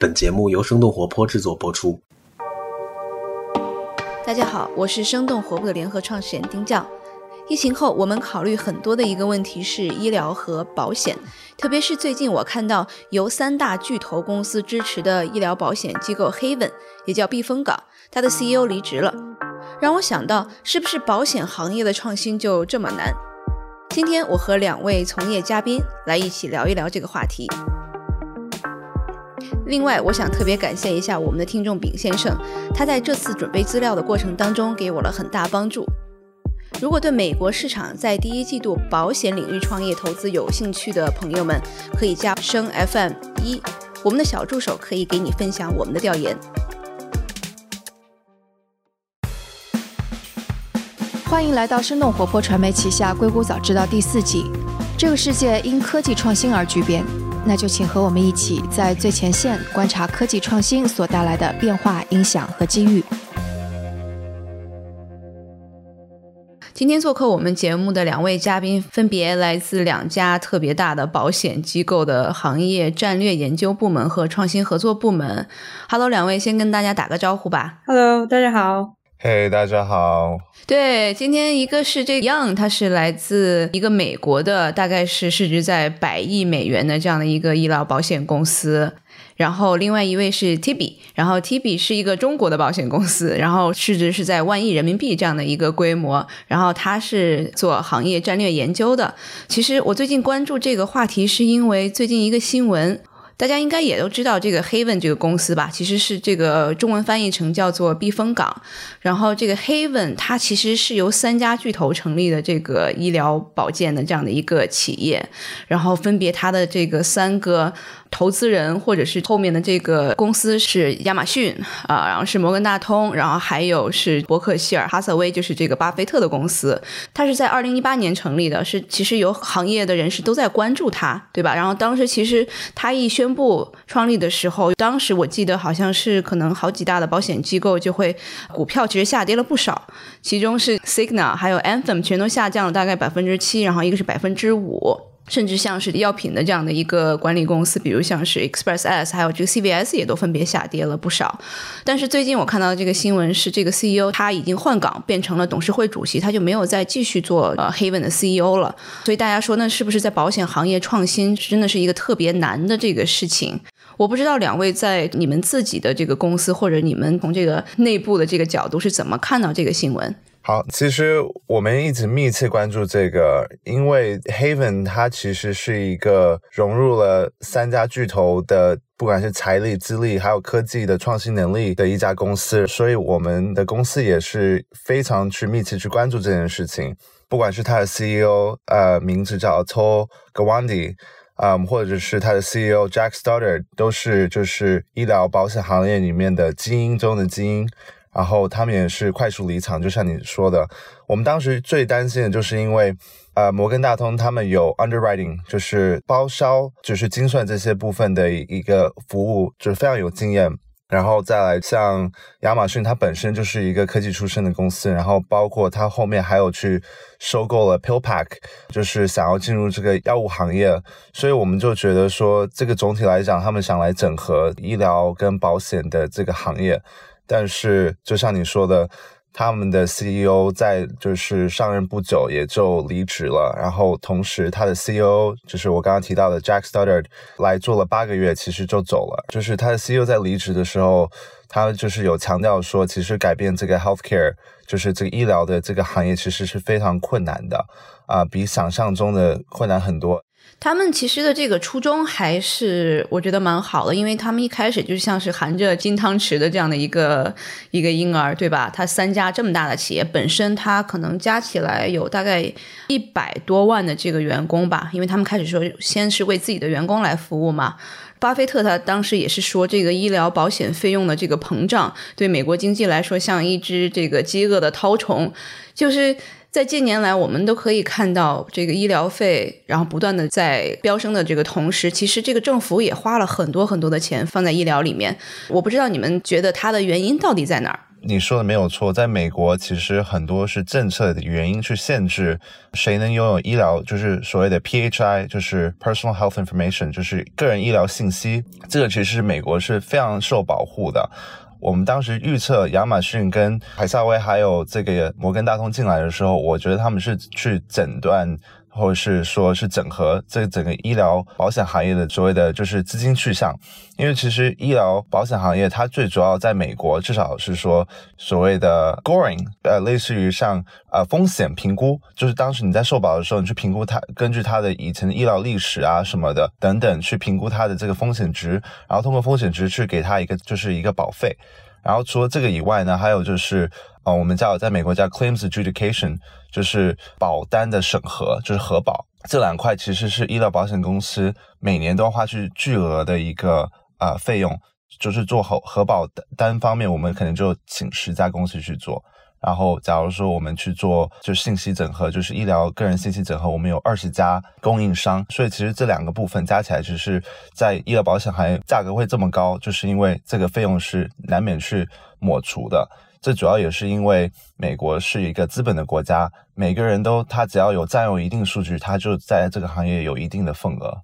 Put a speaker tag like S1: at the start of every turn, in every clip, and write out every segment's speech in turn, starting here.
S1: 本节目由生动活泼制作播出。
S2: 大家好，我是生动活泼的联合创始人丁教。疫情后，我们考虑很多的一个问题是医疗和保险，特别是最近我看到由三大巨头公司支持的医疗保险机构 Haven，也叫避风港，它的 CEO 离职了，让我想到是不是保险行业的创新就这么难？今天我和两位从业嘉宾来一起聊一聊这个话题。另外，我想特别感谢一下我们的听众丙先生，他在这次准备资料的过程当中给我了很大帮助。如果对美国市场在第一季度保险领域创业投资有兴趣的朋友们，可以加升 FM 一，我们的小助手可以给你分享我们的调研。
S3: 欢迎来到生动活泼传媒旗下《硅谷早知道》第四季。这个世界因科技创新而巨变。那就请和我们一起在最前线观察科技创新所带来的变化、影响和机遇。
S2: 今天做客我们节目的两位嘉宾，分别来自两家特别大的保险机构的行业战略研究部门和创新合作部门。Hello，两位先跟大家打个招呼吧。
S4: Hello，大家好。
S5: 嘿，大家好。
S2: 对，今天一个是这 Young，它是来自一个美国的，大概是市值在百亿美元的这样的一个医疗保险公司。然后另外一位是 Tibi，然后 Tibi 是一个中国的保险公司，然后市值是在万亿人民币这样的一个规模。然后他是做行业战略研究的。其实我最近关注这个话题，是因为最近一个新闻。大家应该也都知道这个 Haven 这个公司吧？其实是这个中文翻译成叫做避风港。然后这个 Haven 它其实是由三家巨头成立的这个医疗保健的这样的一个企业。然后分别它的这个三个投资人或者是后面的这个公司是亚马逊啊，然后是摩根大通，然后还有是伯克希尔哈瑟威，就是这个巴菲特的公司。它是在二零一八年成立的，是其实有行业的人士都在关注它，对吧？然后当时其实它一宣宣布创立的时候，当时我记得好像是可能好几大的保险机构就会股票其实下跌了不少，其中是 Signal 还有 Anthem 全都下降了大概百分之七，然后一个是百分之五。甚至像是药品的这样的一个管理公司，比如像是 Express S，还有这个 CVS 也都分别下跌了不少。但是最近我看到的这个新闻是，这个 CEO 他已经换岗，变成了董事会主席，他就没有再继续做呃 Haven 的 CEO 了。所以大家说，那是不是在保险行业创新真的是一个特别难的这个事情？我不知道两位在你们自己的这个公司，或者你们从这个内部的这个角度是怎么看到这个新闻？
S5: 好，其实我们一直密切关注这个，因为 Haven 它其实是一个融入了三家巨头的，不管是财力、资历，还有科技的创新能力的一家公司，所以我们的公司也是非常去密切去关注这件事情。不管是它的 CEO，呃，名字叫 Atul Gawande，嗯，或者是它的 CEO Jack Stoddard，都是就是医疗保险行业里面的精英中的精英。然后他们也是快速离场，就像你说的，我们当时最担心的就是因为，呃，摩根大通他们有 underwriting，就是包销，就是精算这些部分的一个服务，就是非常有经验。然后再来像亚马逊，它本身就是一个科技出身的公司，然后包括它后面还有去收购了 PillPack，就是想要进入这个药物行业，所以我们就觉得说，这个总体来讲，他们想来整合医疗跟保险的这个行业。但是，就像你说的，他们的 CEO 在就是上任不久也就离职了，然后同时他的 CEO 就是我刚刚提到的 Jack Stoddard 来做了八个月，其实就走了。就是他的 CEO 在离职的时候，他就是有强调说，其实改变这个 healthcare，就是这个医疗的这个行业，其实是非常困难的啊，比想象中的困难很多。
S2: 他们其实的这个初衷还是我觉得蛮好的，因为他们一开始就像是含着金汤匙的这样的一个一个婴儿，对吧？他三家这么大的企业，本身他可能加起来有大概一百多万的这个员工吧，因为他们开始说先是为自己的员工来服务嘛。巴菲特他当时也是说，这个医疗保险费用的这个膨胀对美国经济来说像一只这个饥饿的绦虫，就是。在近年来，我们都可以看到这个医疗费，然后不断的在飙升的这个同时，其实这个政府也花了很多很多的钱放在医疗里面。我不知道你们觉得它的原因到底在哪儿？
S5: 你说的没有错，在美国其实很多是政策的原因去限制谁能拥有医疗，就是所谓的 PHI，就是 Personal Health Information，就是个人医疗信息。这个其实美国是非常受保护的。我们当时预测亚马逊跟海撒威还有这个摩根大通进来的时候，我觉得他们是去诊断。或者是说是整合这整个医疗保险行业的所谓的就是资金去向，因为其实医疗保险行业它最主要在美国，至少是说所谓的 scoring，呃，类似于像呃风险评估，就是当时你在受保的时候，你去评估它，根据它的以前的医疗历史啊什么的等等，去评估它的这个风险值，然后通过风险值去给它一个就是一个保费。然后除了这个以外呢，还有就是，呃，我们叫在美国叫 claims adjudication，就是保单的审核，就是核保。这两块其实是医疗保险公司每年都要花去巨额的一个呃费用，就是做核核保单方面，我们可能就请十家公司去做。然后，假如说我们去做就信息整合，就是医疗个人信息整合，我们有二十家供应商，所以其实这两个部分加起来，只是在医疗保险行业价格会这么高，就是因为这个费用是难免去抹除的。这主要也是因为美国是一个资本的国家，每个人都他只要有占有一定数据，他就在这个行业有一定的份额。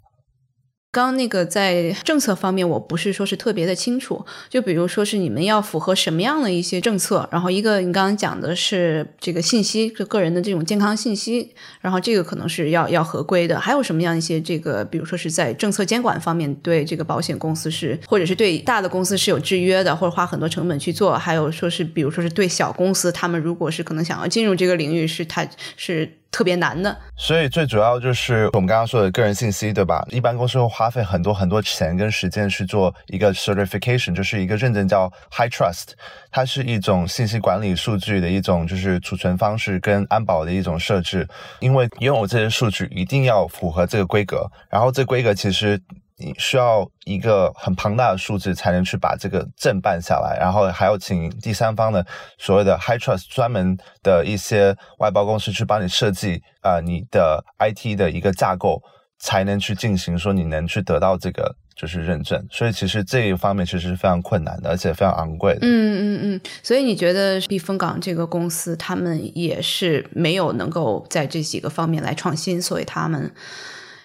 S2: 刚刚那个在政策方面，我不是说是特别的清楚。就比如说是你们要符合什么样的一些政策，然后一个你刚刚讲的是这个信息，就个人的这种健康信息，然后这个可能是要要合规的。还有什么样一些这个，比如说是在政策监管方面对这个保险公司是，或者是对大的公司是有制约的，或者花很多成本去做。还有说是，比如说是对小公司，他们如果是可能想要进入这个领域，是他是。特别难的，
S5: 所以最主要就是我们刚刚说的个人信息，对吧？一般公司会花费很多很多钱跟时间去做一个 certification，就是一个认证叫 High Trust，它是一种信息管理数据的一种就是储存方式跟安保的一种设置，因为拥有这些数据一定要符合这个规格，然后这规格其实。你需要一个很庞大的数字才能去把这个证办下来，然后还要请第三方的所谓的 high trust 专门的一些外包公司去帮你设计啊，你的 IT 的一个架构才能去进行说你能去得到这个就是认证。所以其实这一方面其实是非常困难的，而且非常昂贵的。
S2: 嗯嗯嗯。所以你觉得避风港这个公司他们也是没有能够在这几个方面来创新，所以他们。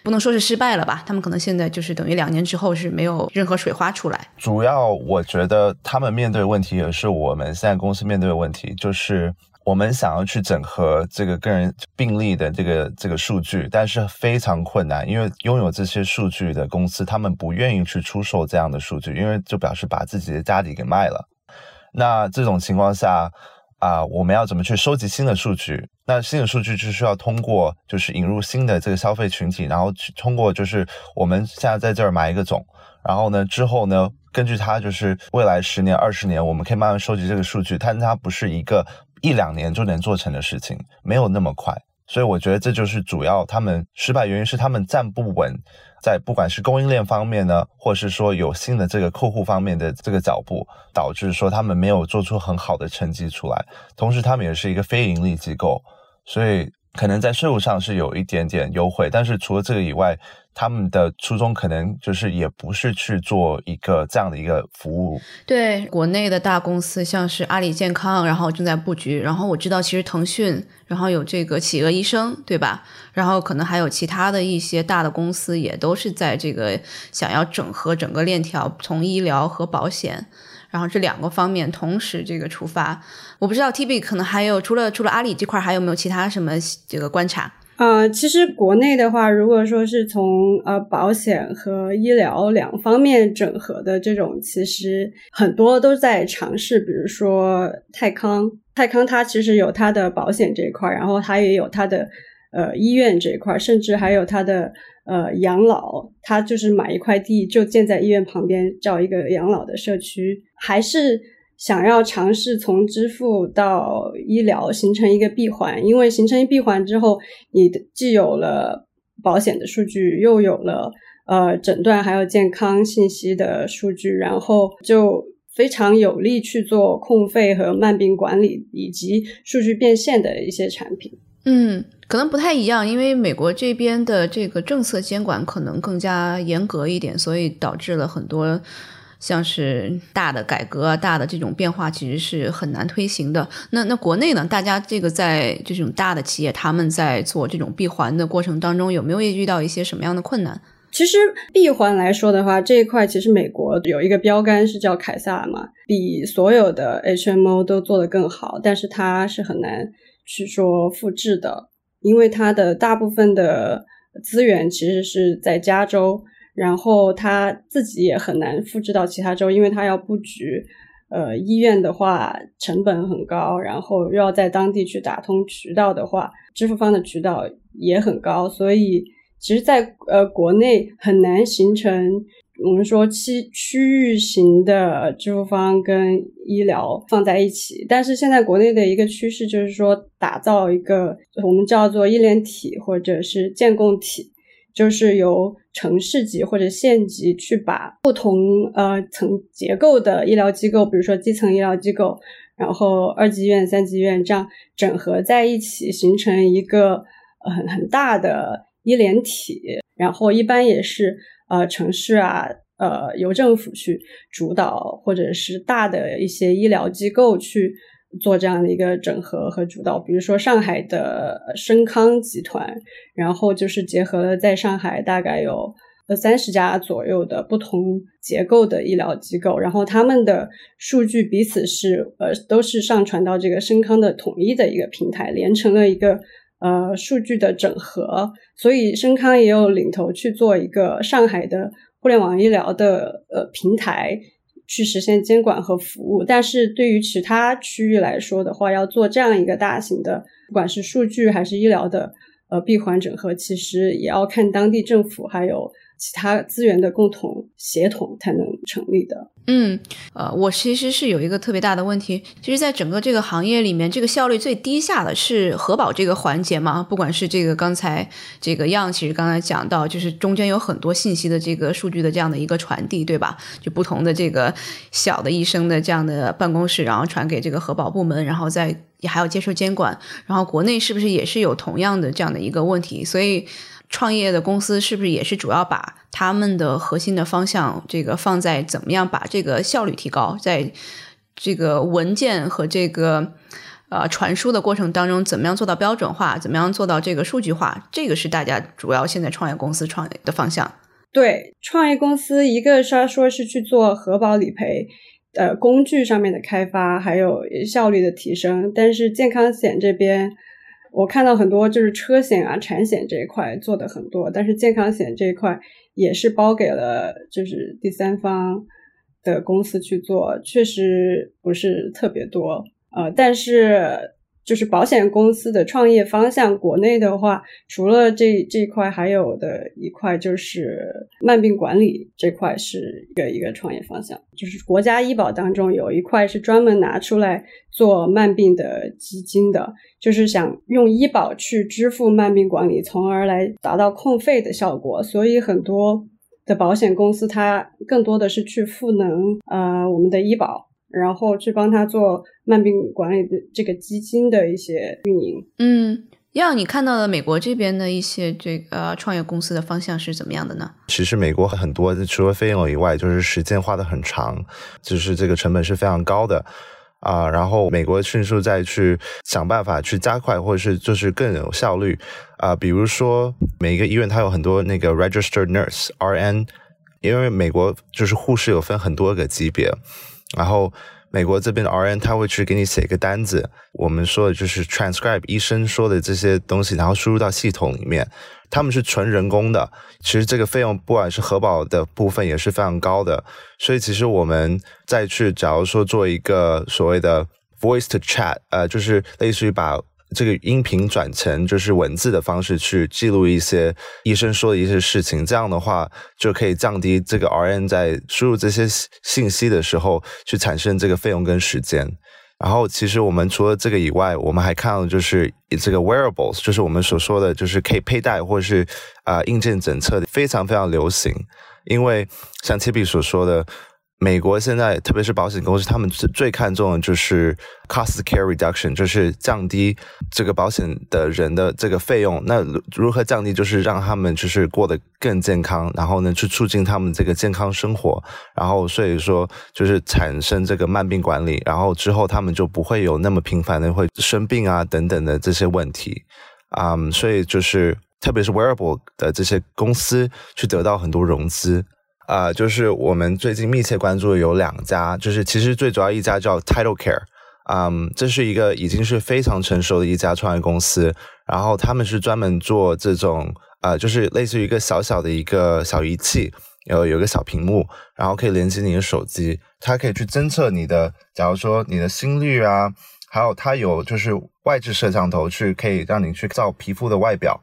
S2: 不能说是失败了吧？他们可能现在就是等于两年之后是没有任何水花出来。
S5: 主要我觉得他们面对的问题也是我们现在公司面对的问题，就是我们想要去整合这个个人病例的这个这个数据，但是非常困难，因为拥有这些数据的公司他们不愿意去出售这样的数据，因为就表示把自己的家底给卖了。那这种情况下。啊，我们要怎么去收集新的数据？那新的数据就需要通过，就是引入新的这个消费群体，然后去通过，就是我们现在在这儿买一个种，然后呢，之后呢，根据它就是未来十年、二十年，我们可以慢慢收集这个数据，但它不是一个一两年就能做成的事情，没有那么快。所以我觉得这就是主要他们失败原因是他们站不稳。在不管是供应链方面呢，或是说有新的这个客户方面的这个脚步，导致说他们没有做出很好的成绩出来。同时，他们也是一个非盈利机构，所以可能在税务上是有一点点优惠。但是除了这个以外，他们的初衷可能就是也不是去做一个这样的一个服务。
S2: 对国内的大公司，像是阿里健康，然后正在布局。然后我知道，其实腾讯，然后有这个企鹅医生，对吧？然后可能还有其他的一些大的公司，也都是在这个想要整合整个链条，从医疗和保险，然后这两个方面同时这个出发。我不知道 T B 可能还有除了除了阿里这块，还有没有其他什么这个观察？
S4: 呃，其实国内的话，如果说是从呃保险和医疗两方面整合的这种，其实很多都在尝试。比如说泰康，泰康它其实有它的保险这一块，然后它也有它的呃医院这一块，甚至还有它的呃养老，它就是买一块地就建在医院旁边，造一个养老的社区，还是。想要尝试从支付到医疗形成一个闭环，因为形成一闭环之后，你既有了保险的数据，又有了呃诊断还有健康信息的数据，然后就非常有利去做控费和慢病管理以及数据变现的一些产品。
S2: 嗯，可能不太一样，因为美国这边的这个政策监管可能更加严格一点，所以导致了很多。像是大的改革、大的这种变化，其实是很难推行的。那那国内呢？大家这个在这种大的企业，他们在做这种闭环的过程当中，有没有遇到一些什么样的困难？
S4: 其实闭环来说的话，这一块其实美国有一个标杆是叫凯撒嘛，比所有的 HMO 都做得更好，但是它是很难去说复制的，因为它的大部分的资源其实是在加州，然后它自己也很难复制到其他州，因为它要布局，呃，医院的话成本很高，然后又要在当地去打通渠道的话，支付方的渠道也很高，所以。其实，在呃国内很难形成我们说区区域型的支付方跟医疗放在一起，但是现在国内的一个趋势就是说，打造一个我们叫做医联体或者是建共体，就是由城市级或者县级去把不同呃层结构的医疗机构，比如说基层医疗机构，然后二级医院、三级医院这样整合在一起，形成一个很很大的。医联体，然后一般也是呃城市啊，呃由政府去主导，或者是大的一些医疗机构去做这样的一个整合和主导。比如说上海的深康集团，然后就是结合了在上海大概有呃三十家左右的不同结构的医疗机构，然后他们的数据彼此是呃都是上传到这个深康的统一的一个平台，连成了一个。呃，数据的整合，所以深康也有领头去做一个上海的互联网医疗的呃平台，去实现监管和服务。但是对于其他区域来说的话，要做这样一个大型的，不管是数据还是医疗的呃闭环整合，其实也要看当地政府还有。其他资源的共同协同才能成立的。
S2: 嗯，呃，我其实是有一个特别大的问题，其实，在整个这个行业里面，这个效率最低下的是核保这个环节嘛？不管是这个刚才这个样，其实刚才讲到，就是中间有很多信息的这个数据的这样的一个传递，对吧？就不同的这个小的医生的这样的办公室，然后传给这个核保部门，然后再也还要接受监管。然后国内是不是也是有同样的这样的一个问题？所以。创业的公司是不是也是主要把他们的核心的方向这个放在怎么样把这个效率提高，在这个文件和这个呃传输的过程当中，怎么样做到标准化，怎么样做到这个数据化，这个是大家主要现在创业公司创业的方向。
S4: 对，创业公司一个是说是去做核保理赔呃工具上面的开发，还有效率的提升，但是健康险这边。我看到很多就是车险啊、产险这一块做的很多，但是健康险这一块也是包给了就是第三方的公司去做，确实不是特别多呃，但是。就是保险公司的创业方向，国内的话，除了这这一块，还有的一块就是慢病管理这块是一个一个创业方向。就是国家医保当中有一块是专门拿出来做慢病的基金的，就是想用医保去支付慢病管理，从而来达到控费的效果。所以很多的保险公司它更多的是去赋能呃我们的医保。然后去帮他做慢病管理的这个基金的一些运营。
S2: 嗯，要你看到的美国这边的一些这个创业公司的方向是怎么样的呢？
S5: 其实美国很多除了费用以外，就是时间花的很长，就是这个成本是非常高的啊。然后美国迅速再去想办法去加快，或者是就是更有效率啊。比如说每一个医院它有很多那个 registered nurse RN，因为美国就是护士有分很多个级别。然后美国这边的 RN 他会去给你写一个单子，我们说的就是 transcribe 医生说的这些东西，然后输入到系统里面。他们是纯人工的，其实这个费用不管是核保的部分也是非常高的。所以其实我们再去，假如说做一个所谓的 voice to chat，呃，就是类似于把。这个音频转成就是文字的方式去记录一些医生说的一些事情，这样的话就可以降低这个 RN 在输入这些信息的时候去产生这个费用跟时间。然后，其实我们除了这个以外，我们还看到就是这个 wearables，就是我们所说的就是可以佩戴或者是啊硬件检测的非常非常流行。因为像 Tibi 所说的，美国现在，特别是保险公司，他们最最看重的就是 cost care reduction，就是降低这个保险的人的这个费用。那如何降低？就是让他们就是过得更健康，然后呢，去促进他们这个健康生活。然后所以说，就是产生这个慢病管理，然后之后他们就不会有那么频繁的会生病啊等等的这些问题。啊，所以就是特别是 wearable 的这些公司去得到很多融资。啊，就是我们最近密切关注的有两家，就是其实最主要一家叫 Title Care，嗯，这是一个已经是非常成熟的一家创业公司，然后他们是专门做这种，呃，就是类似于一个小小的一个小仪器，有有个小屏幕，然后可以连接你的手机，它可以去侦测你的，假如说你的心率啊，还有它有就是外置摄像头去可以让你去照皮肤的外表。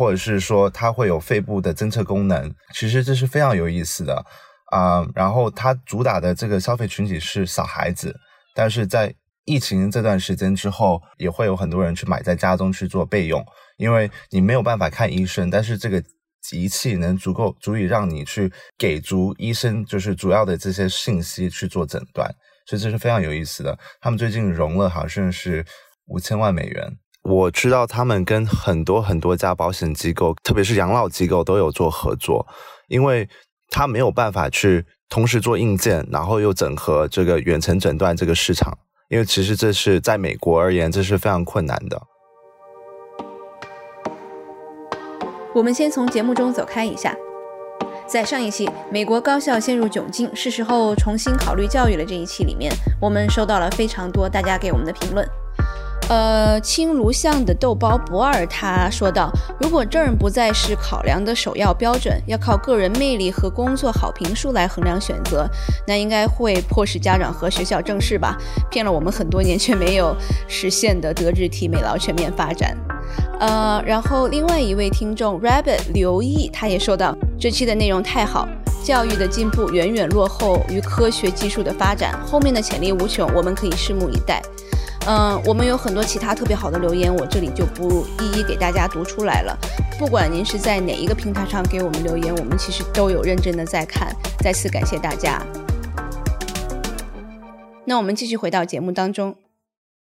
S5: 或者是说它会有肺部的侦测功能，其实这是非常有意思的啊。然后它主打的这个消费群体是小孩子，但是在疫情这段时间之后，也会有很多人去买在家中去做备用，因为你没有办法看医生，但是这个仪器能足够足以让你去给足医生就是主要的这些信息去做诊断，所以这是非常有意思的。他们最近融了好像是五千万美元。我知道他们跟很多很多家保险机构，特别是养老机构都有做合作，因为他没有办法去同时做硬件，然后又整合这个远程诊断这个市场，因为其实这是在美国而言，这是非常困难的。
S2: 我们先从节目中走开一下，在上一期美国高校陷入窘境，是时候重新考虑教育了这一期里面，我们收到了非常多大家给我们的评论。呃，青卢巷的豆包不二他说道：“如果证不再是考量的首要标准，要靠个人魅力和工作好评数来衡量选择，那应该会迫使家长和学校正视吧？骗了我们很多年却没有实现的德智体美劳全面发展。”呃，然后另外一位听众 Rabbit 刘毅他也说道：“这期的内容太好，教育的进步远远落后于科学技术的发展，后面的潜力无穷，我们可以拭目以待。”嗯，我们有很多其他特别好的留言，我这里就不一一给大家读出来了。不管您是在哪一个平台上给我们留言，我们其实都有认真的在看。再次感谢大家。那我们继续回到节目当中。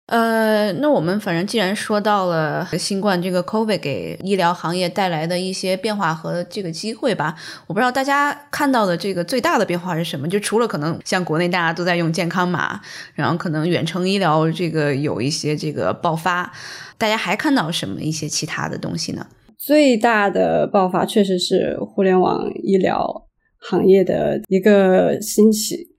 S2: 呃，那我们反正既然说到了新冠这个 COVID 给医疗行业带来的一些变化和这个机会吧，我不知道大家看到的这个最大的变化是什么？就除了可能像国内大家都在用健康码，然后可能远程医疗这个有一些这个爆发，大家还看到什么一些其他的东西呢？
S4: 最大的爆发确实是互联网医疗行业的一个兴起。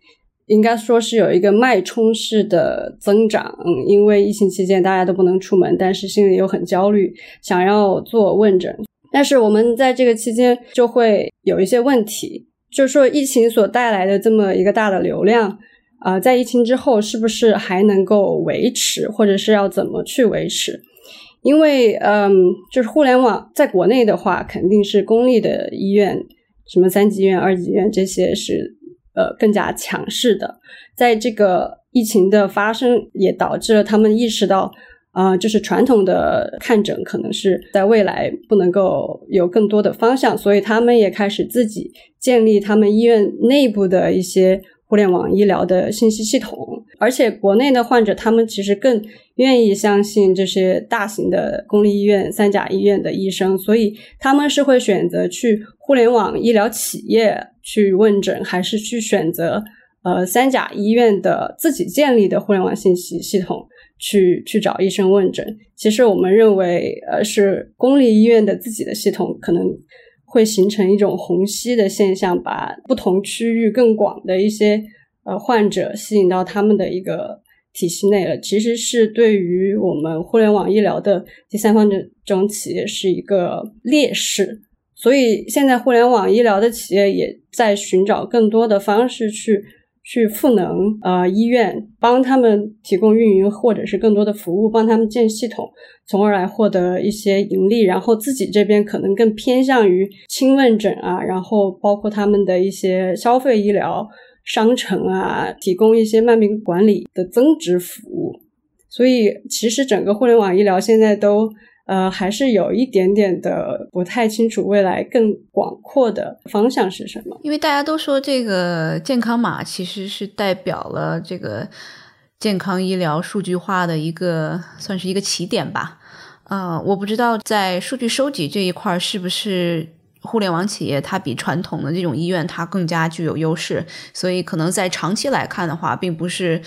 S4: 应该说是有一个脉冲式的增长，因为疫情期间大家都不能出门，但是心里又很焦虑，想要做问诊。但是我们在这个期间就会有一些问题，就是说疫情所带来的这么一个大的流量，啊，在疫情之后是不是还能够维持，或者是要怎么去维持？因为，嗯，就是互联网在国内的话，肯定是公立的医院，什么三级医院、二级医院这些是。呃，更加强势的，在这个疫情的发生，也导致了他们意识到，啊，就是传统的看诊可能是在未来不能够有更多的方向，所以他们也开始自己建立他们医院内部的一些互联网医疗的信息系统，而且国内的患者他们其实更愿意相信这些大型的公立医院、三甲医院的医生，所以他们是会选择去互联网医疗企业。去问诊还是去选择呃三甲医院的自己建立的互联网信息系统去去找医生问诊？其实我们认为，呃，是公立医院的自己的系统可能会形成一种虹吸的现象，把不同区域更广的一些呃患者吸引到他们的一个体系内了。其实是对于我们互联网医疗的第三方这种企业是一个劣势。所以现在互联网医疗的企业也在寻找更多的方式去去赋能呃医院，帮他们提供运营或者是更多的服务，帮他们建系统，从而来获得一些盈利。然后自己这边可能更偏向于轻问诊啊，然后包括他们的一些消费医疗商城啊，提供一些慢病管理的增值服务。所以其实整个互联网医疗现在都。呃，还是有一点点的不太清楚未来更广阔的方向是什么。
S2: 因为大家都说这个健康码其实是代表了这个健康医疗数据化的一个，算是一个起点吧。啊，我不知道在数据收集这一块是不是。互联网企业它比传统的这种医院它更加具有优势，所以可能在长期来看的话，并不是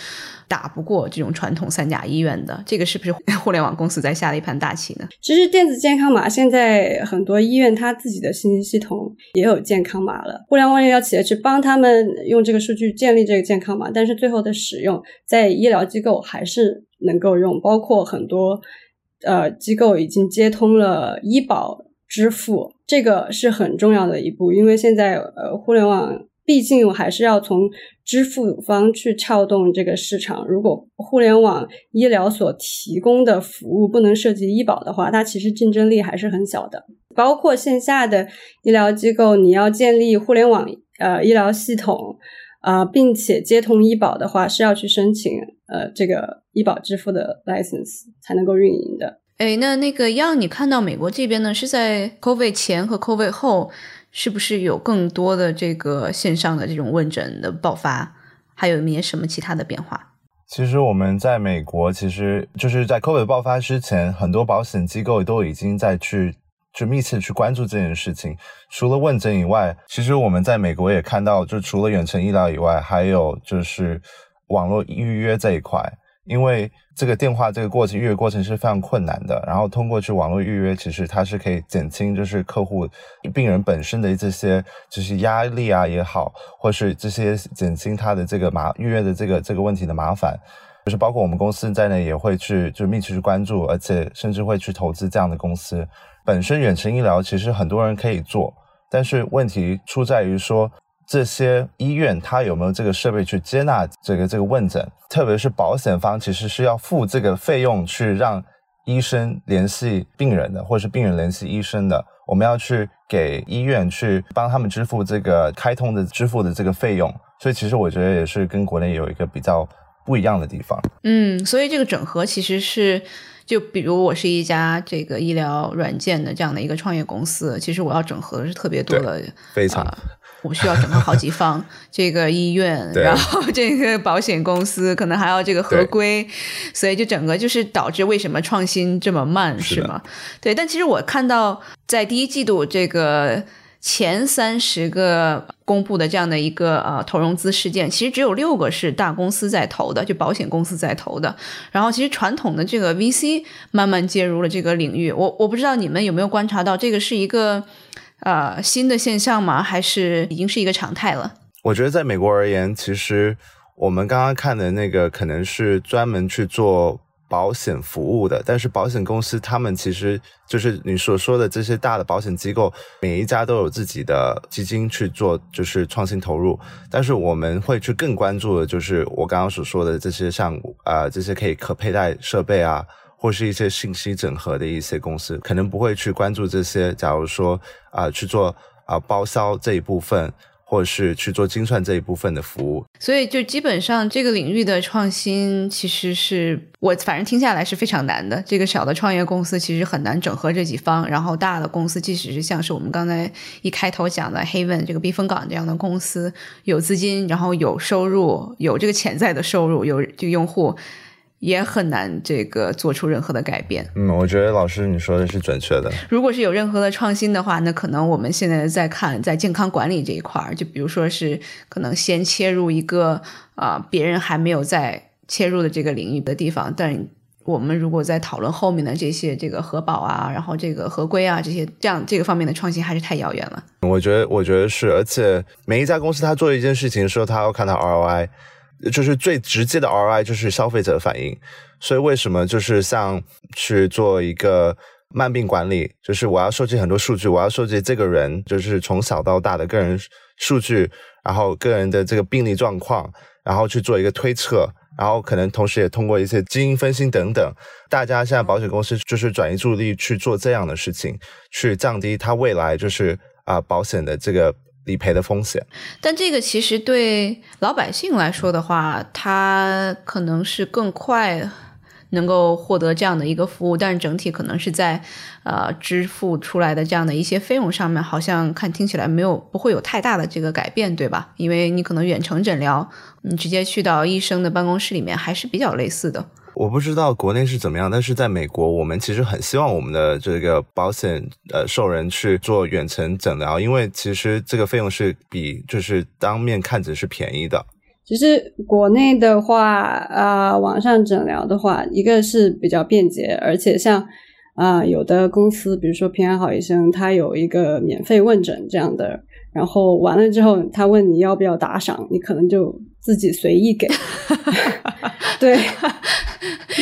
S2: 打不过这种传统三甲医院的。这个是不是互联网公司在下了一盘大棋呢？
S4: 其实电子健康码现在很多医院它自己的信息系统也有健康码了，互联网医疗企业去帮他们用这个数据建立这个健康码，但是最后的使用在医疗机构还是能够用，包括很多呃机构已经接通了医保。支付这个是很重要的一步，因为现在呃，互联网毕竟还是要从支付方去撬动这个市场。如果互联网医疗所提供的服务不能涉及医保的话，它其实竞争力还是很小的。包括线下的医疗机构，你要建立互联网呃医疗系统啊，并且接通医保的话，是要去申请呃这个医保支付的 license 才能够运营的。
S2: 哎，那那个样，你看到美国这边呢，是在 COVID 前和 COVID 后，是不是有更多的这个线上的这种问诊的爆发？还有没有什么其他的变化？
S5: 其实我们在美国，其实就是在 COVID 爆发之前，很多保险机构都已经在去就密切去关注这件事情。除了问诊以外，其实我们在美国也看到，就除了远程医疗以外，还有就是网络预约这一块。因为这个电话这个过程预约过程是非常困难的，然后通过去网络预约，其实它是可以减轻就是客户病人本身的这些就是压力啊也好，或是这些减轻他的这个麻预约的这个这个问题的麻烦，就是包括我们公司在内也会去就密切去关注，而且甚至会去投资这样的公司。本身远程医疗其实很多人可以做，但是问题出在于说。这些医院它有没有这个设备去接纳这个这个问诊？特别是保险方其实是要付这个费用去让医生联系病人的，或者是病人联系医生的。我们要去给医院去帮他们支付这个开通的支付的这个费用。所以其实我觉得也是跟国内有一个比较不一样的地方。
S2: 嗯，所以这个整合其实是，就比如我是一家这个医疗软件的这样的一个创业公司，其实我要整合的是特别多的，
S5: 非常。
S2: 我需要整合好几方，这个医院，然后这个保险公司，可能还要这个合规，所以就整个就是导致为什么创新这么慢，是吗？对，但其实我看到在第一季度这个前三十个公布的这样的一个呃投融资事件，其实只有六个是大公司在投的，就保险公司在投的。然后其实传统的这个 VC 慢慢介入了这个领域，我我不知道你们有没有观察到，这个是一个。呃，新的现象吗？还是已经是一个常态了？
S5: 我觉得在美国而言，其实我们刚刚看的那个可能是专门去做保险服务的，但是保险公司他们其实就是你所说的这些大的保险机构，每一家都有自己的基金去做，就是创新投入。但是我们会去更关注的就是我刚刚所说的这些项目啊，这些可以可佩戴设备啊。或是一些信息整合的一些公司，可能不会去关注这些。假如说啊，去做啊包销这一部分，或者是去做精算这一部分的服务。
S2: 所以，就基本上这个领域的创新，其实是我反正听下来是非常难的。这个小的创业公司其实很难整合这几方，然后大的公司，即使是像是我们刚才一开头讲的 Haven 这个避风港这样的公司，有资金，然后有收入，有这个潜在的收入，有这个用户。也很难这个做出任何的改变。
S5: 嗯，我觉得老师你说的是准确的。
S2: 如果是有任何的创新的话，那可能我们现在在看在健康管理这一块儿，就比如说是可能先切入一个啊别人还没有在切入的这个领域的地方。但我们如果在讨论后面的这些这个核保啊，然后这个合规啊这些这样这个方面的创新，还是太遥远了。
S5: 我觉得，我觉得是，而且每一家公司它做一件事情的时候，它要看到 ROI。就是最直接的 ROI 就是消费者反应，所以为什么就是像去做一个慢病管理，就是我要收集很多数据，我要收集这个人就是从小到大的个人数据，然后个人的这个病例状况，然后去做一个推测，然后可能同时也通过一些基因分析等等，大家现在保险公司就是转移注意力去做这样的事情，去降低它未来就是啊保险的这个。理赔的风险，
S2: 但这个其实对老百姓来说的话，它可能是更快能够获得这样的一个服务，但是整体可能是在呃支付出来的这样的一些费用上面，好像看听起来没有不会有太大的这个改变，对吧？因为你可能远程诊疗，你直接去到医生的办公室里面还是比较类似的。
S5: 我不知道国内是怎么样，但是在美国，我们其实很希望我们的这个保险呃受人去做远程诊疗，因为其实这个费用是比就是当面看诊是便宜的。
S4: 其实国内的话，啊，网上诊疗的话，一个是比较便捷，而且像啊有的公司，比如说平安好医生，它有一个免费问诊这样的。然后完了之后，他问你要不要打赏，你可能就自己随意给。对，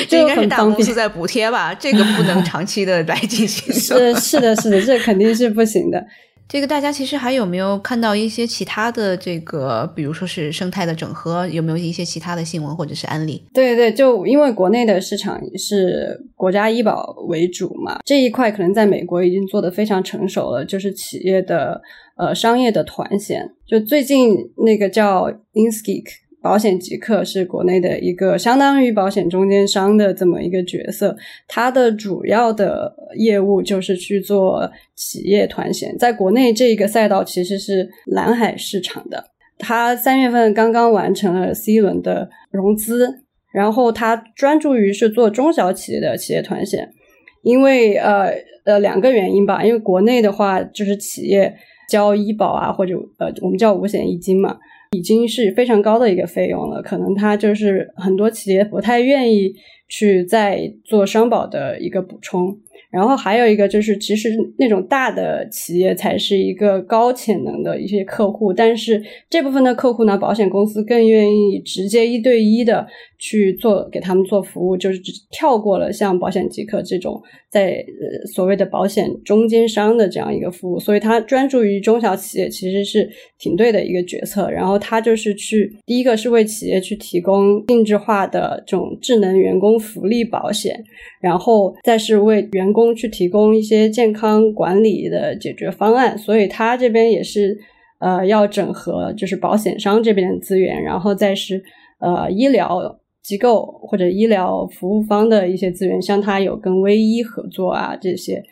S2: 这应该是大公司在补贴吧？这个不能长期的来进行。
S4: 是是的，是的，这肯定是不行的。
S2: 这个大家其实还有没有看到一些其他的这个，比如说是生态的整合，有没有一些其他的新闻或者是案例？
S4: 对对，就因为国内的市场是国家医保为主嘛，这一块可能在美国已经做得非常成熟了，就是企业的。呃，商业的团险，就最近那个叫 Inskeek 保险极客是国内的一个相当于保险中间商的这么一个角色，它的主要的业务就是去做企业团险，在国内这个赛道其实是蓝海市场的。它三月份刚刚完成了 C 轮的融资，然后它专注于是做中小企业的企业团险，因为呃呃两个原因吧，因为国内的话就是企业。交医保啊，或者呃，我们叫五险一金嘛，已经是非常高的一个费用了。可能它就是很多企业不太愿意去再做商保的一个补充。然后还有一个就是，其实那种大的企业才是一个高潜能的一些客户，但是这部分的客户呢，保险公司更愿意直接一对一的去做给他们做服务，就是跳过了像保险即可这种在呃所谓的保险中间商的这样一个服务，所以他专注于中小企业其实是挺对的一个决策。然后他就是去第一个是为企业去提供定制化的这种智能员工福利保险，然后再是为员工工去提供一些健康管理的解决方案，所以他这边也是呃要整合，就是保险商这边的资源，然后再是呃医疗机构或者医疗服务方的一些资源，像他有跟微医合作啊这些。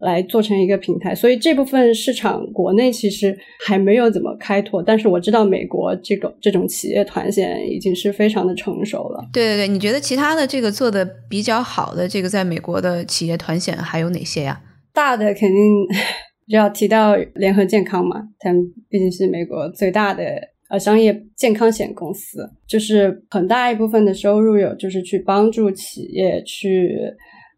S4: 来做成一个平台，所以这部分市场国内其实还没有怎么开拓，但是我知道美国这个这种企业团险已经是非常的成熟了。
S2: 对对对，你觉得其他的这个做的比较好的这个在美国的企业团险还有哪些呀？
S4: 大的肯定就要提到联合健康嘛，他们毕竟是美国最大的呃商业健康险公司，就是很大一部分的收入有就是去帮助企业去。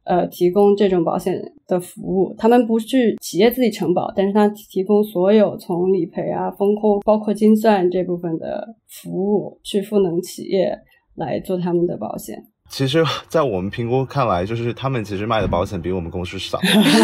S4: 呃，提供这种保险的服务，他们不是企业自己承保，但是他提供所有从理赔啊、风控，包括精算这部分的服务，去赋能企业来做他们的保险。
S5: 其实，在我们评估看来，就是他们其实卖的保险比我们公司少，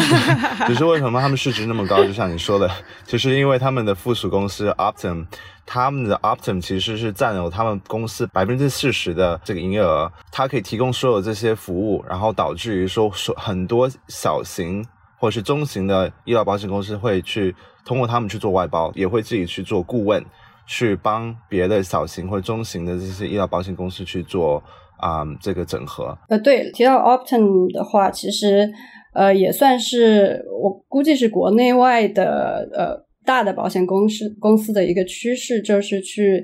S5: 只是为什么他们市值那么高？就像你说的，就是因为他们的附属公司 Optum。他们的 Optum 其实是占有他们公司百分之四十的这个营业额，它可以提供所有这些服务，然后导致于说，说很多小型或者是中型的医疗保险公司会去通过他们去做外包，也会自己去做顾问，去帮别的小型或者中型的这些医疗保险公司去做啊这个整合。
S4: 呃，对，提到 Optum 的话，其实呃也算是我估计是国内外的呃。大的保险公司公司的一个趋势就是去，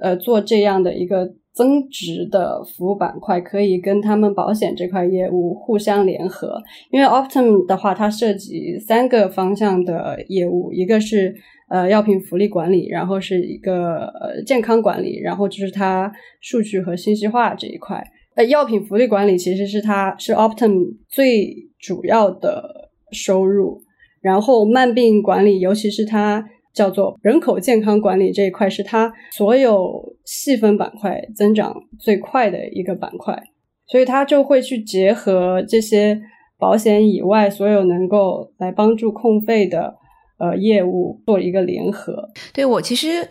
S4: 呃，做这样的一个增值的服务板块，可以跟他们保险这块业务互相联合。因为 Optum 的话，它涉及三个方向的业务，一个是呃药品福利管理，然后是一个呃健康管理，然后就是它数据和信息化这一块。呃，药品福利管理其实是它是 Optum 最主要的收入。然后慢病管理，尤其是它叫做人口健康管理这一块，是它所有细分板块增长最快的一个板块，所以它就会去结合这些保险以外所有能够来帮助控费的呃业务做一个联合。
S2: 对我其实，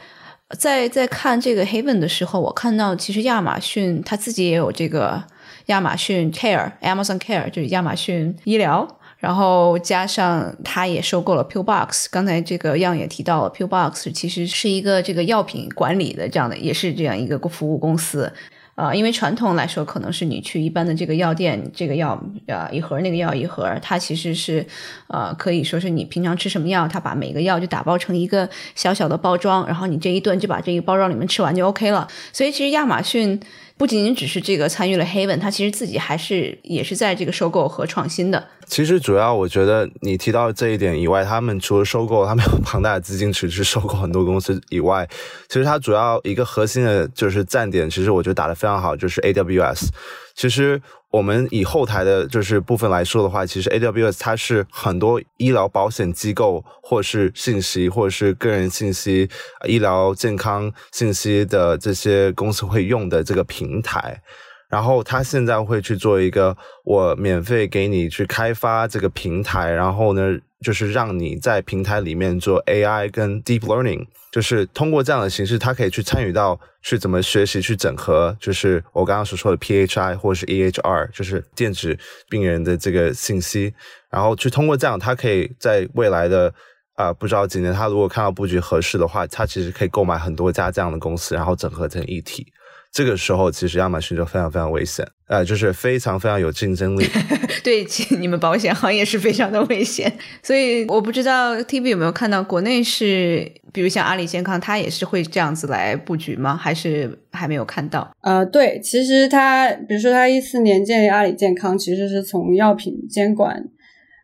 S2: 在在看这个 Heaven 的时候，我看到其实亚马逊它自己也有这个亚马逊 Care，Amazon Care 就是亚马逊医疗。然后加上他也收购了 Pillbox，刚才这个样也提到了，Pillbox 其实是一个这个药品管理的这样的，也是这样一个服务公司。啊，因为传统来说，可能是你去一般的这个药店，这个药呃一盒，那个药一盒，它其实是呃可以说是你平常吃什么药，它把每个药就打包成一个小小的包装，然后你这一顿就把这个包装里面吃完就 OK 了。所以其实亚马逊。不仅仅只是这个参与了 Haven，它其实自己还是也是在这个收购和创新的。
S5: 其实主要我觉得你提到这一点以外，他们除了收购，他们有庞大的资金池去收购很多公司以外，其实它主要一个核心的就是站点，其实我觉得打得非常好，就是 AWS。其实。我们以后台的就是部分来说的话，其实 AWS 它是很多医疗保险机构或是信息或者是个人信息、医疗健康信息的这些公司会用的这个平台。然后他现在会去做一个，我免费给你去开发这个平台，然后呢，就是让你在平台里面做 AI 跟 Deep Learning，就是通过这样的形式，他可以去参与到去怎么学习、去整合，就是我刚刚所说的 PHI 或者是 EHR，就是电子病人的这个信息，然后去通过这样，他可以在未来的啊，不知道几年，他如果看到布局合适的话，他其实可以购买很多家这样的公司，然后整合成一体。这个时候，其实亚马逊就非常非常危险，呃，就是非常非常有竞争力。
S2: 对，你们保险行业是非常的危险。所以我不知道 TV 有没有看到国内是，比如像阿里健康，它也是会这样子来布局吗？还是还没有看到？
S4: 呃，对，其实它，比如说它一四年建立阿里健康，其实是从药品监管，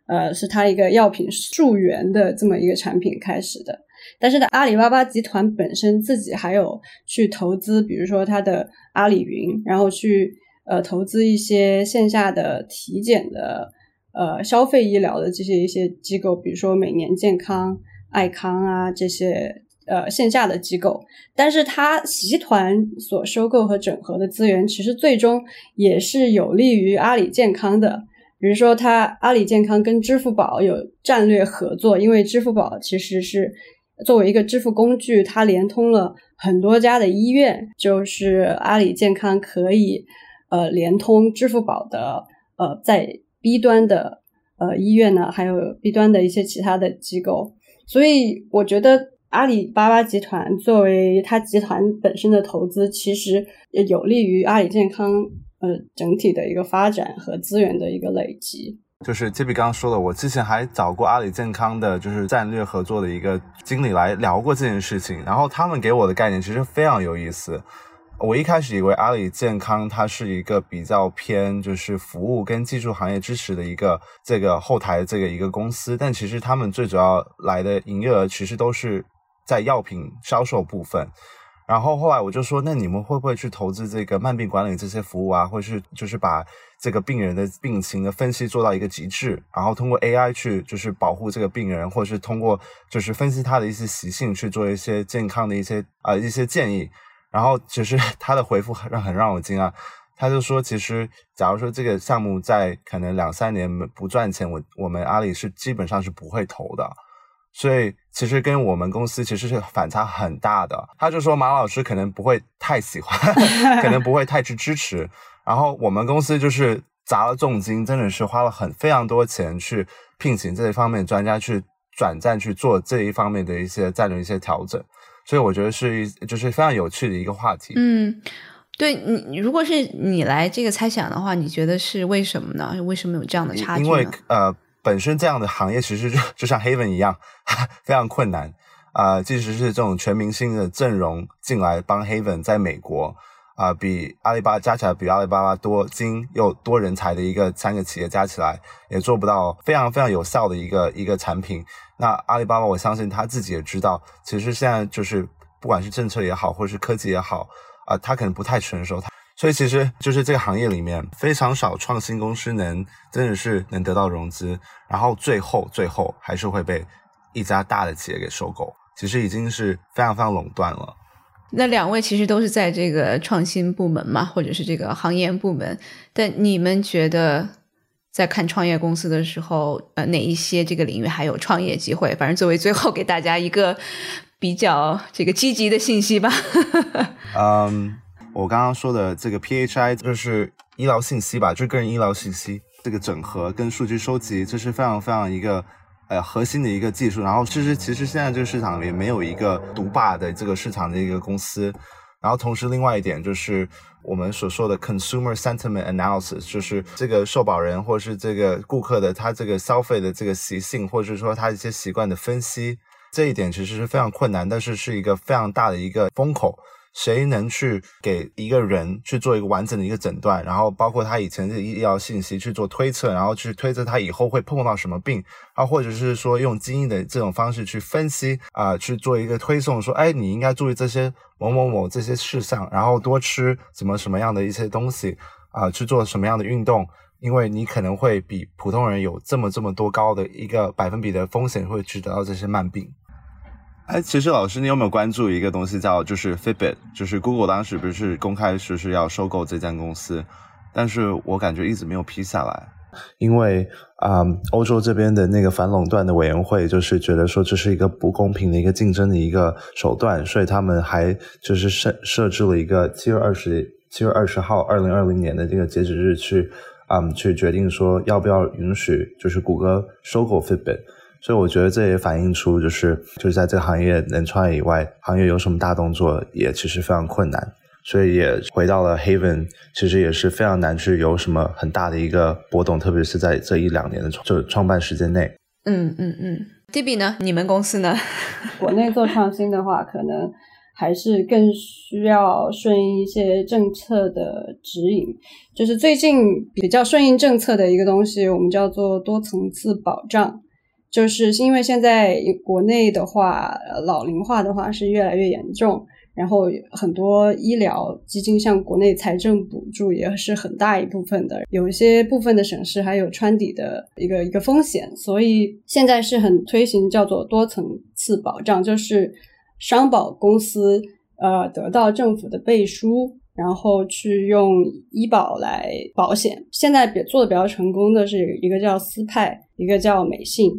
S4: 呃，是它一个药品溯源的这么一个产品开始的。但是在，阿里巴巴集团本身自己还有去投资，比如说它的阿里云，然后去呃投资一些线下的体检的呃消费医疗的这些一些机构，比如说每年健康、爱康啊这些呃线下的机构。但是，它集团所收购和整合的资源，其实最终也是有利于阿里健康的。比如说，它阿里健康跟支付宝有战略合作，因为支付宝其实是。作为一个支付工具，它连通了很多家的医院，就是阿里健康可以呃连通支付宝的呃在 B 端的呃医院呢，还有 B 端的一些其他的机构，所以我觉得阿里巴巴集团作为它集团本身的投资，其实也有利于阿里健康呃整体的一个发展和资源的一个累积。
S5: 就是 J B 刚刚说的，我之前还找过阿里健康的，就是战略合作的一个经理来聊过这件事情，然后他们给我的概念其实非常有意思。我一开始以为阿里健康它是一个比较偏就是服务跟技术行业支持的一个这个后台这个一个公司，但其实他们最主要来的营业额其实都是在药品销售部分。然后后来我就说，那你们会不会去投资这个慢病管理这些服务啊，或是就是把这个病人的病情的分析做到一个极致，然后通过 AI 去就是保护这个病人，或者是通过就是分析他的一些习性去做一些健康的一些啊一些建议。然后其实 他的回复很很让我惊讶，他就说，其实假如说这个项目在可能两三年不赚钱，我我们阿里是基本上是不会投的。所以其实跟我们公司其实是反差很大的。他就说马老师可能不会太喜欢，可能不会太去支持。然后我们公司就是砸了重金，真的是花了很非常多钱去聘请这一方面专家去转战去做这一方面的一些战略一些调整。所以我觉得是一就是非常有趣的一个话题。
S2: 嗯，对你如果是你来这个猜想的话，你觉得是为什么呢？为什么有这样的差距
S5: 呢？因为呃。本身这样的行业其实就就像 Haven 一样，非常困难啊。即使是这种全明星的阵容进来帮 Haven 在美国啊，比阿里巴巴加起来比阿里巴巴多精又多人才的一个三个企业加起来，也做不到非常非常有效的一个一个产品。那阿里巴巴，我相信他自己也知道，其实现在就是不管是政策也好，或者是科技也好啊，他可能不太成熟。所以其实就是这个行业里面非常少创新公司能真的是能得到融资，然后最后最后还是会被一家大的企业给收购，其实已经是非常非常垄断了。
S2: 那两位其实都是在这个创新部门嘛，或者是这个行业部门，但你们觉得在看创业公司的时候，呃，哪一些这个领域还有创业机会？反正作为最后给大家一个比较这个积极的信息吧。
S5: 嗯。我刚刚说的这个 PHI 就是医疗信息吧，就是个人医疗信息这个整合跟数据收集，这是非常非常一个呃核心的一个技术。然后其实其实现在这个市场里没有一个独霸的这个市场的一个公司，然后同时另外一点就是我们所说的 consumer sentiment analysis，就是这个受保人或是这个顾客的他这个消费的这个习性，或者说他一些习惯的分析，这一点其实是非常困难，但是是一个非常大的一个风口。谁能去给一个人去做一个完整的一个诊断，然后包括他以前的医疗信息去做推测，然后去推测他以后会碰到什么病，啊，或者是说用基因的这种方式去分析啊，去做一个推送，说，哎，你应该注意这些某某某这些事项，然后多吃怎么什么样的一些东西啊，去做什么样的运动，因为你可能会比普通人有这么这么多高的一个百分比的风险会去得到这些慢病。哎，其实老师，你有没有关注一个东西叫就是 Fitbit？就是 Google 当时不是公开说是要收购这家公司，但是我感觉一直没有批下来，因为啊，欧洲这边的那个反垄断的委员会就是觉得说这是一个不公平的一个竞争的一个手段，所以他们还就是设设置了一个七月二十七月二十号二零二零年的这个截止日去啊去决定说要不要允许就是谷歌收购 Fitbit。所以我觉得这也反映出，就是就是在这个行业能创业以外，行业有什么大动作也其实非常困难。所以也回到了 Haven，其实也是非常难去有什么很大的一个波动，特别是在这一两年的就创办时间内。
S2: 嗯嗯嗯，Debbie 呢？你们公司呢？
S4: 国内做创新的话，可能还是更需要顺应一些政策的指引。就是最近比较顺应政策的一个东西，我们叫做多层次保障。就是因为现在国内的话，老龄化的话是越来越严重，然后很多医疗基金向国内财政补助也是很大一部分的，有一些部分的省市还有穿底的一个一个风险，所以现在是很推行叫做多层次保障，就是商保公司呃得到政府的背书，然后去用医保来保险。现在比做的比较成功的是一个叫思派，一个叫美信。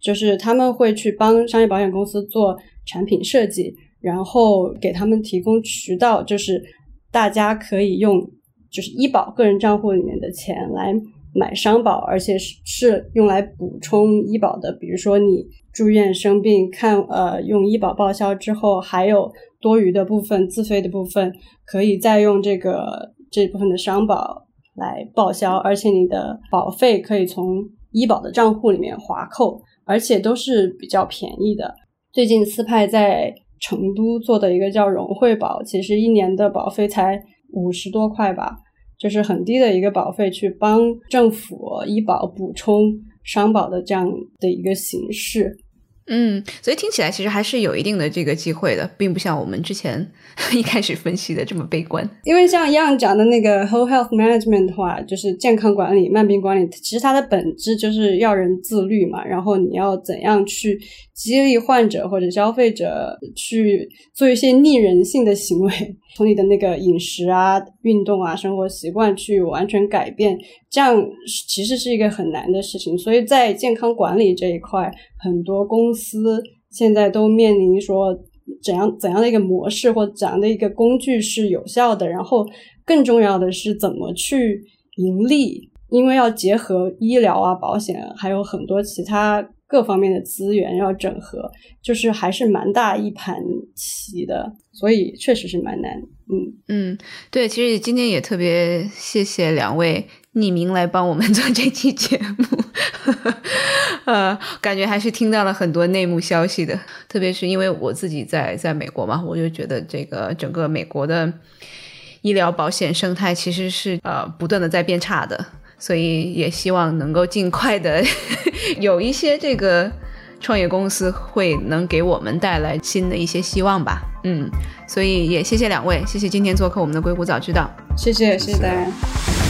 S4: 就是他们会去帮商业保险公司做产品设计，然后给他们提供渠道，就是大家可以用就是医保个人账户里面的钱来买商保，而且是是用来补充医保的。比如说你住院生病，看呃用医保报销之后，还有多余的部分自费的部分，可以再用这个这部分的商保来报销，而且你的保费可以从医保的账户里面划扣。而且都是比较便宜的。最近斯派在成都做的一个叫融汇保，其实一年的保费才五十多块吧，就是很低的一个保费，去帮政府医保补充商保的这样的一个形式。
S2: 嗯，所以听起来其实还是有一定的这个机会的，并不像我们之前 一开始分析的这么悲观。
S4: 因为像 Young 讲的那个 Whole Health Management 的话，就是健康管理、慢病管理，其实它的本质就是要人自律嘛。然后你要怎样去激励患者或者消费者去做一些逆人性的行为，从你的那个饮食啊、运动啊、生活习惯去完全改变，这样其实是一个很难的事情。所以在健康管理这一块。很多公司现在都面临说怎样怎样的一个模式或怎样的一个工具是有效的，然后更重要的是怎么去盈利，因为要结合医疗啊、保险，还有很多其他各方面的资源要整合，就是还是蛮大一盘棋的，所以确实是蛮难。嗯
S2: 嗯，对，其实今天也特别谢谢两位。匿名来帮我们做这期节目，呃，感觉还是听到了很多内幕消息的。特别是因为我自己在在美国嘛，我就觉得这个整个美国的医疗保险生态其实是呃不断的在变差的，所以也希望能够尽快的 有一些这个创业公司会能给我们带来新的一些希望吧。嗯，所以也谢谢两位，谢谢今天做客我们的硅谷早知道，
S4: 谢谢谢谢大家。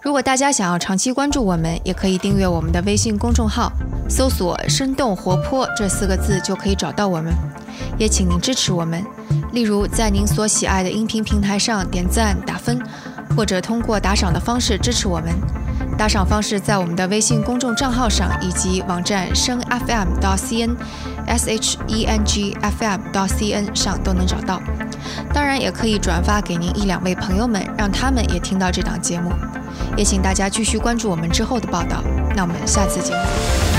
S3: 如果大家想要长期关注我们，也可以订阅我们的微信公众号，搜索“生动活泼”这四个字就可以找到我们。也请您支持我们，例如在您所喜爱的音频平台上点赞打分，或者通过打赏的方式支持我们。打赏方式在我们的微信公众账号上以及网站声 FM 到 CN S H E N G F M 到 C N 上都能找到。当然，也可以转发给您一两位朋友们，让他们也听到这档节目。也请大家继续关注我们之后的报道。那我们下次节目。